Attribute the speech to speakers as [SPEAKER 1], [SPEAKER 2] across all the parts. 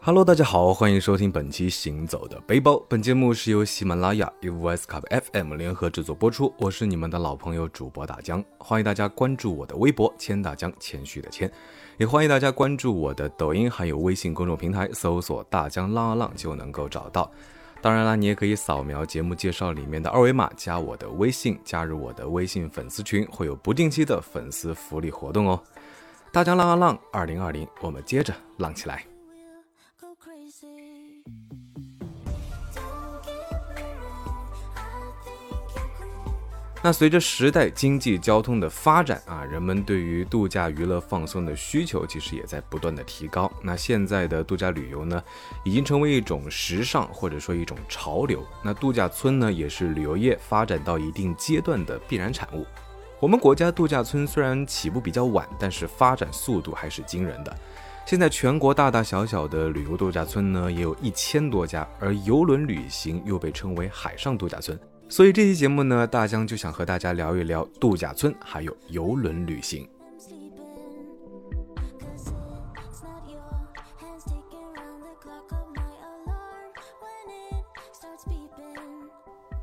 [SPEAKER 1] Hello，大家好，欢迎收听本期《行走的背包》。本节目是由喜马拉雅 e v s Cup FM 联合制作播出。我是你们的老朋友主播大江，欢迎大家关注我的微博“千大江”，谦虚的谦，也欢迎大家关注我的抖音还有微信公众平台，搜索“大江浪浪”就能够找到。当然啦，你也可以扫描节目介绍里面的二维码，加我的微信，加入我的微信粉丝群，会有不定期的粉丝福利活动哦。大江浪啊浪，二零二零，我们接着浪起来。那随着时代经济交通的发展啊，人们对于度假娱乐放松的需求其实也在不断的提高。那现在的度假旅游呢，已经成为一种时尚或者说一种潮流。那度假村呢，也是旅游业发展到一定阶段的必然产物。我们国家度假村虽然起步比较晚，但是发展速度还是惊人的。现在全国大大小小的旅游度假村呢，也有一千多家，而游轮旅行又被称为海上度假村。所以这期节目呢，大江就想和大家聊一聊度假村，还有游轮旅行。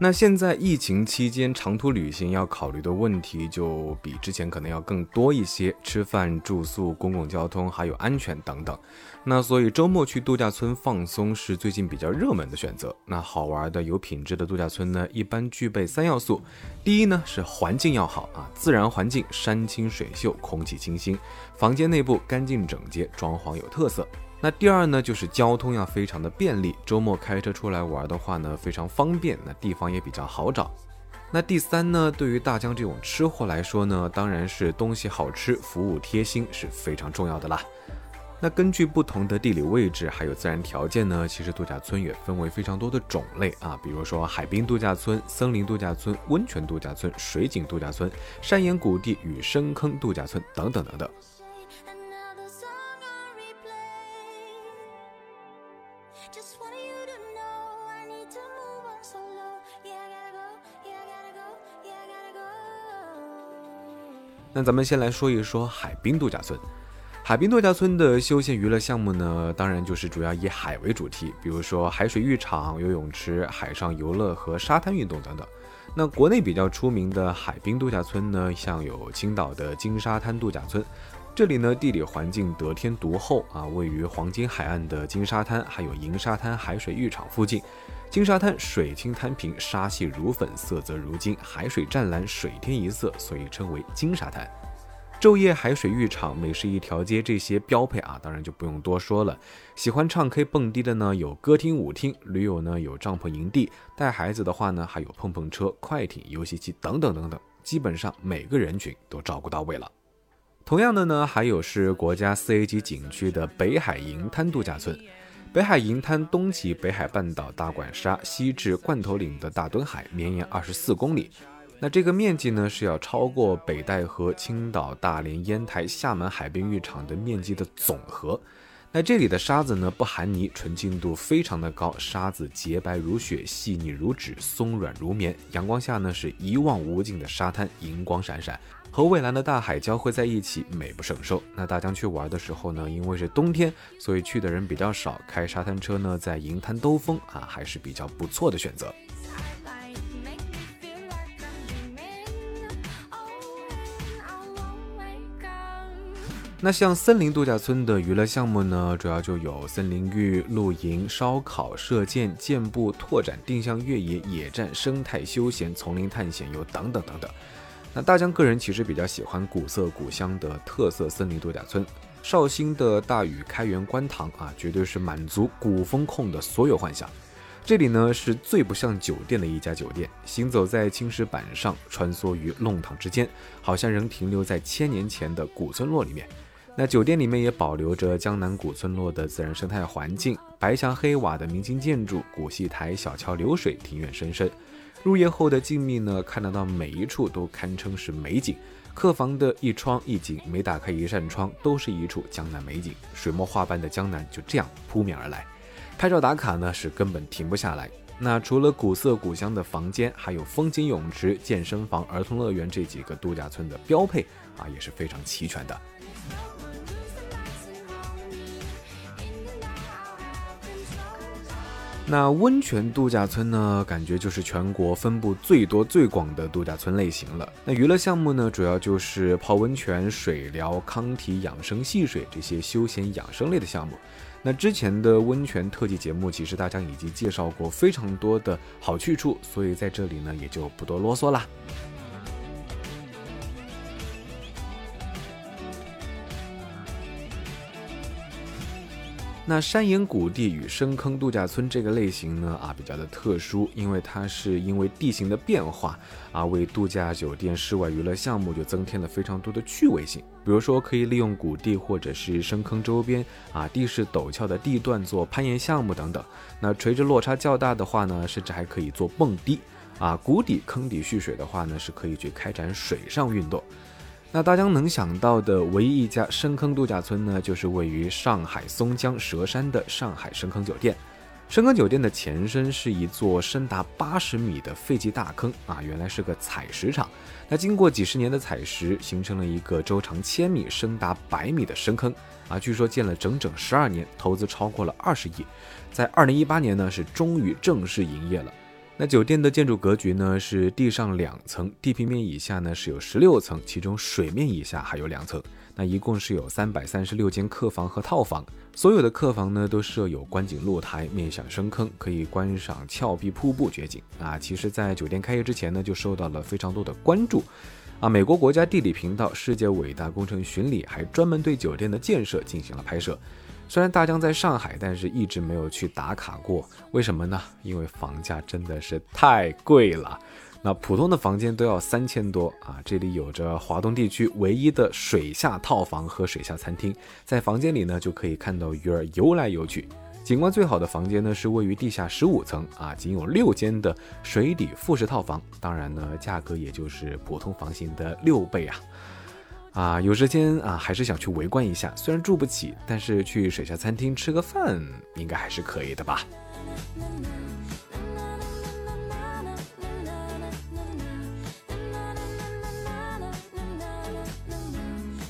[SPEAKER 1] 那现在疫情期间，长途旅行要考虑的问题就比之前可能要更多一些，吃饭、住宿、公共交通，还有安全等等。那所以周末去度假村放松是最近比较热门的选择。那好玩的、有品质的度假村呢，一般具备三要素：第一呢是环境要好啊，自然环境，山清水秀，空气清新，房间内部干净整洁，装潢有特色。那第二呢，就是交通要非常的便利，周末开车出来玩的话呢，非常方便，那地方也比较好找。那第三呢，对于大江这种吃货来说呢，当然是东西好吃，服务贴心是非常重要的啦。那根据不同的地理位置还有自然条件呢，其实度假村也分为非常多的种类啊，比如说海滨度假村、森林度假村、温泉度假村、水景度假村、山岩谷地与深坑度假村等等等等。那咱们先来说一说海滨度假村。海滨度假村的休闲娱乐项目呢，当然就是主要以海为主题，比如说海水浴场、游泳池、海上游乐和沙滩运动等等。那国内比较出名的海滨度假村呢，像有青岛的金沙滩度假村。这里呢，地理环境得天独厚啊，位于黄金海岸的金沙滩，还有银沙滩海水浴场附近。金沙滩水清滩平，沙细如粉，色泽如金，海水湛蓝，水天一色，所以称为金沙滩。昼夜海水浴场，美食一条街，这些标配啊，当然就不用多说了。喜欢唱 K 蹦迪的呢，有歌厅、舞厅；驴友呢，有帐篷营地；带孩子的话呢，还有碰碰车、快艇、游戏机等等等等，基本上每个人群都照顾到位了。同样的呢，还有是国家四 A 级景区的北海银滩度假村。北海银滩东起北海半岛大管沙，西至罐头岭的大墩海，绵延二十四公里。那这个面积呢，是要超过北戴河、青岛、大连、烟台、厦门海滨浴场的面积的总和。那这里的沙子呢，不含泥，纯净度非常的高，沙子洁白如雪，细腻如纸，松软如棉。阳光下呢，是一望无尽的沙滩，银光闪闪。和蔚蓝的大海交汇在一起，美不胜收。那大疆去玩的时候呢，因为是冬天，所以去的人比较少，开沙滩车呢，在银滩兜风啊，还是比较不错的选择。那像森林度假村的娱乐项目呢，主要就有森林浴、露营、烧烤、射箭、健步、拓展、定向越野、野战、生态休闲、丛林探险游等等等等。那大江个人其实比较喜欢古色古香的特色森林度假村，绍兴的大禹开元观塘啊，绝对是满足古风控的所有幻想。这里呢是最不像酒店的一家酒店，行走在青石板上，穿梭于弄堂之间，好像仍停留在千年前的古村落里面。那酒店里面也保留着江南古村落的自然生态环境，白墙黑瓦的明清建筑，古戏台、小桥流水，庭院深深。入夜后的静谧呢，看得到每一处都堪称是美景。客房的一窗一景，每打开一扇窗，都是一处江南美景。水墨画般的江南就这样扑面而来，拍照打卡呢是根本停不下来。那除了古色古香的房间，还有风景泳池、健身房、儿童乐园这几个度假村的标配啊，也是非常齐全的。那温泉度假村呢，感觉就是全国分布最多最广的度假村类型了。那娱乐项目呢，主要就是泡温泉、水疗、康体、养生、戏水这些休闲养生类的项目。那之前的温泉特辑节目，其实大家已经介绍过非常多的好去处，所以在这里呢，也就不多啰嗦啦。那山岩谷地与深坑度假村这个类型呢，啊，比较的特殊，因为它是因为地形的变化啊，为度假酒店室外娱乐项目就增添了非常多的趣味性。比如说，可以利用谷地或者是深坑周边啊地势陡峭的地段做攀岩项目等等。那垂直落差较大的话呢，甚至还可以做蹦迪啊。谷底坑底蓄水的话呢，是可以去开展水上运动。那大家能想到的唯一一家深坑度假村呢，就是位于上海松江佘山的上海深坑酒店。深坑酒店的前身是一座深达八十米的废弃大坑啊，原来是个采石场。那经过几十年的采石，形成了一个周长千米、深达百米的深坑啊。据说建了整整十二年，投资超过了二十亿，在二零一八年呢，是终于正式营业了。那酒店的建筑格局呢，是地上两层，地平面以下呢是有十六层，其中水面以下还有两层。那一共是有三百三十六间客房和套房，所有的客房呢都设有观景露台，面向深坑，可以观赏峭壁瀑布绝景啊。其实，在酒店开业之前呢，就受到了非常多的关注啊。美国国家地理频道《世界伟大工程巡礼》还专门对酒店的建设进行了拍摄。虽然大江在上海，但是一直没有去打卡过。为什么呢？因为房价真的是太贵了。那普通的房间都要三千多啊！这里有着华东地区唯一的水下套房和水下餐厅，在房间里呢就可以看到鱼儿游来游去。景观最好的房间呢是位于地下十五层啊，仅有六间的水底复式套房。当然呢，价格也就是普通房型的六倍啊。啊，有时间啊，还是想去围观一下。虽然住不起，但是去水下餐厅吃个饭，应该还是可以的吧。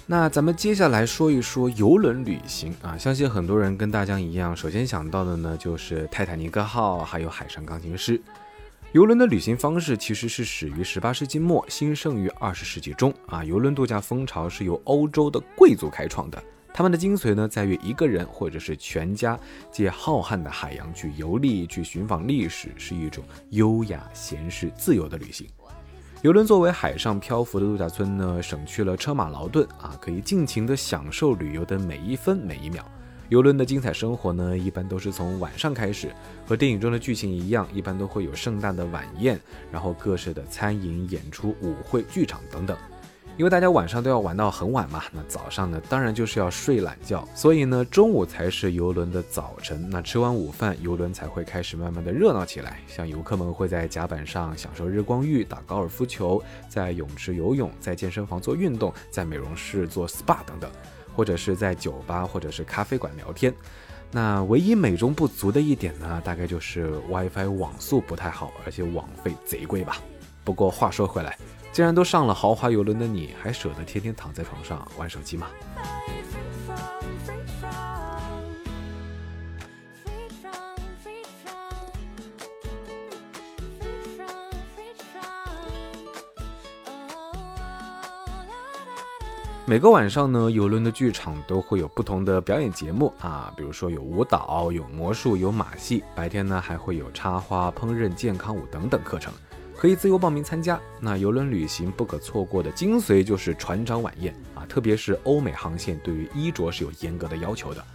[SPEAKER 1] 那咱们接下来说一说游轮旅行啊，相信很多人跟大江一样，首先想到的呢就是泰坦尼克号，还有海上钢琴师。游轮的旅行方式其实是始于十八世纪末，兴盛于二十世纪中。啊，游轮度假风潮是由欧洲的贵族开创的。他们的精髓呢，在于一个人或者是全家借浩瀚的海洋去游历、去寻访历史，是一种优雅、闲适、自由的旅行。游轮作为海上漂浮的度假村呢，省去了车马劳顿啊，可以尽情的享受旅游的每一分每一秒。游轮的精彩生活呢，一般都是从晚上开始，和电影中的剧情一样，一般都会有盛大的晚宴，然后各式的餐饮、演出、舞会、剧场等等。因为大家晚上都要玩到很晚嘛，那早上呢，当然就是要睡懒觉，所以呢，中午才是游轮的早晨。那吃完午饭，游轮才会开始慢慢的热闹起来。像游客们会在甲板上享受日光浴、打高尔夫球，在泳池游泳，在健身房做运动，在美容室做 SPA 等等。或者是在酒吧或者是咖啡馆聊天，那唯一美中不足的一点呢，大概就是 WiFi 网速不太好，而且网费贼贵吧。不过话说回来，既然都上了豪华游轮的你，还舍得天天躺在床上玩手机吗？每个晚上呢，游轮的剧场都会有不同的表演节目啊，比如说有舞蹈、有魔术、有马戏。白天呢，还会有插花、烹饪、健康舞等等课程，可以自由报名参加。那游轮旅行不可错过的精髓就是船长晚宴啊，特别是欧美航线对于衣着是有严格的要求的。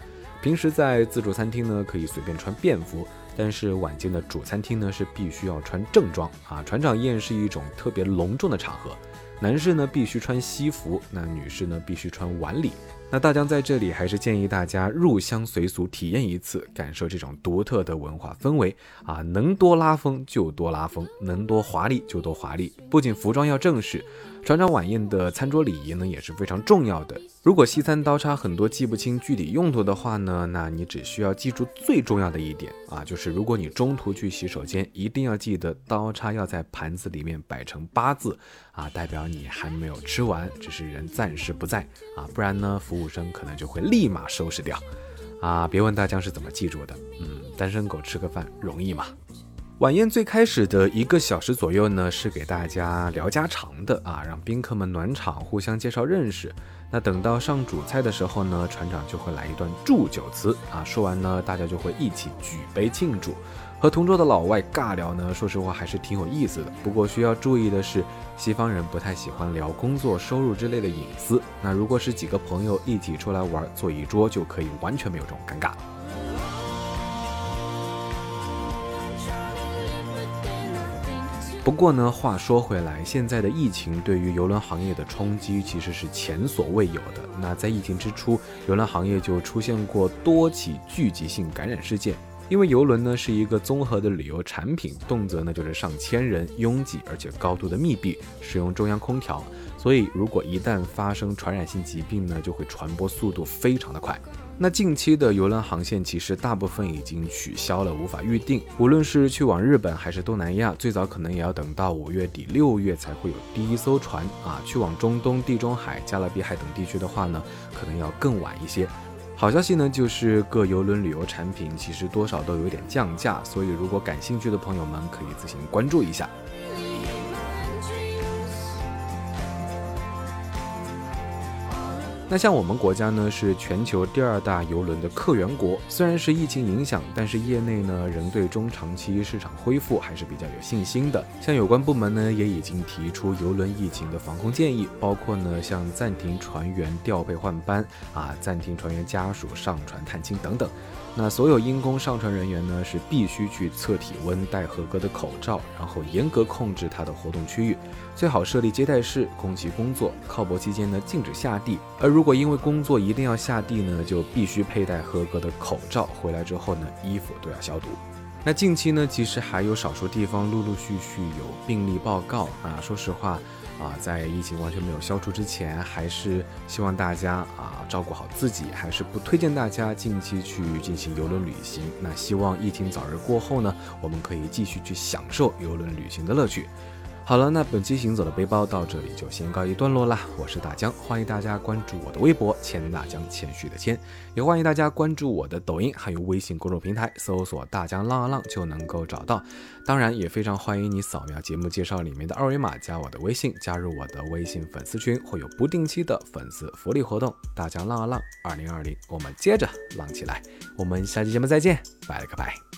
[SPEAKER 1] 平时在自助餐厅呢，可以随便穿便服，但是晚间的主餐厅呢是必须要穿正装啊。船长宴是一种特别隆重的场合。男士呢必须穿西服，那女士呢必须穿晚礼。那大江在这里还是建议大家入乡随俗体验一次，感受这种独特的文化氛围啊！能多拉风就多拉风，能多华丽就多华丽。不仅服装要正式。船长晚宴的餐桌礼仪呢也是非常重要的。如果西餐刀叉很多记不清具体用途的话呢，那你只需要记住最重要的一点啊，就是如果你中途去洗手间，一定要记得刀叉要在盘子里面摆成八字啊，代表你还没有吃完，只是人暂时不在啊，不然呢，服务生可能就会立马收拾掉啊。别问大江是怎么记住的，嗯，单身狗吃个饭容易吗？晚宴最开始的一个小时左右呢，是给大家聊家常的啊，让宾客们暖场，互相介绍认识。那等到上主菜的时候呢，船长就会来一段祝酒词啊，说完呢，大家就会一起举杯庆祝。和同桌的老外尬聊呢，说实话还是挺有意思的。不过需要注意的是，西方人不太喜欢聊工作、收入之类的隐私。那如果是几个朋友一起出来玩，坐一桌就可以完全没有这种尴尬。不过呢，话说回来，现在的疫情对于游轮行业的冲击其实是前所未有的。那在疫情之初，游轮行业就出现过多起聚集性感染事件。因为游轮呢是一个综合的旅游产品，动辄呢就是上千人，拥挤而且高度的密闭，使用中央空调，所以如果一旦发生传染性疾病呢，就会传播速度非常的快。那近期的游轮航线其实大部分已经取消了，无法预定。无论是去往日本还是东南亚，最早可能也要等到五月底六月才会有第一艘船啊。去往中东、地中海、加勒比海等地区的话呢，可能要更晚一些。好消息呢，就是各游轮旅游产品其实多少都有点降价，所以如果感兴趣的朋友们可以自行关注一下。那像我们国家呢，是全球第二大邮轮的客源国。虽然是疫情影响，但是业内呢仍对中长期市场恢复还是比较有信心的。像有关部门呢也已经提出邮轮疫情的防控建议，包括呢像暂停船员调配换班啊，暂停船员家属上船探亲等等。那所有因公上船人员呢，是必须去测体温、戴合格的口罩，然后严格控制他的活动区域，最好设立接待室供其工作。靠泊期间呢，禁止下地。而如果因为工作一定要下地呢，就必须佩戴合格的口罩。回来之后呢，衣服都要消毒。那近期呢，其实还有少数地方陆陆续续有病例报告啊。说实话。啊，在疫情完全没有消除之前，还是希望大家啊照顾好自己，还是不推荐大家近期去进行游轮旅行。那希望疫情早日过后呢，我们可以继续去享受游轮旅行的乐趣。好了，那本期行走的背包到这里就先告一段落啦。我是大江，欢迎大家关注我的微博“谦大江”，谦虚的谦，也欢迎大家关注我的抖音，还有微信公众平台，搜索“大江浪啊浪”就能够找到。当然，也非常欢迎你扫描节目介绍里面的二维码，加我的微信，加入我的微信粉丝群，会有不定期的粉丝福利活动。大江浪啊浪，二零二零，我们接着浪起来。我们下期节目再见，拜了个拜。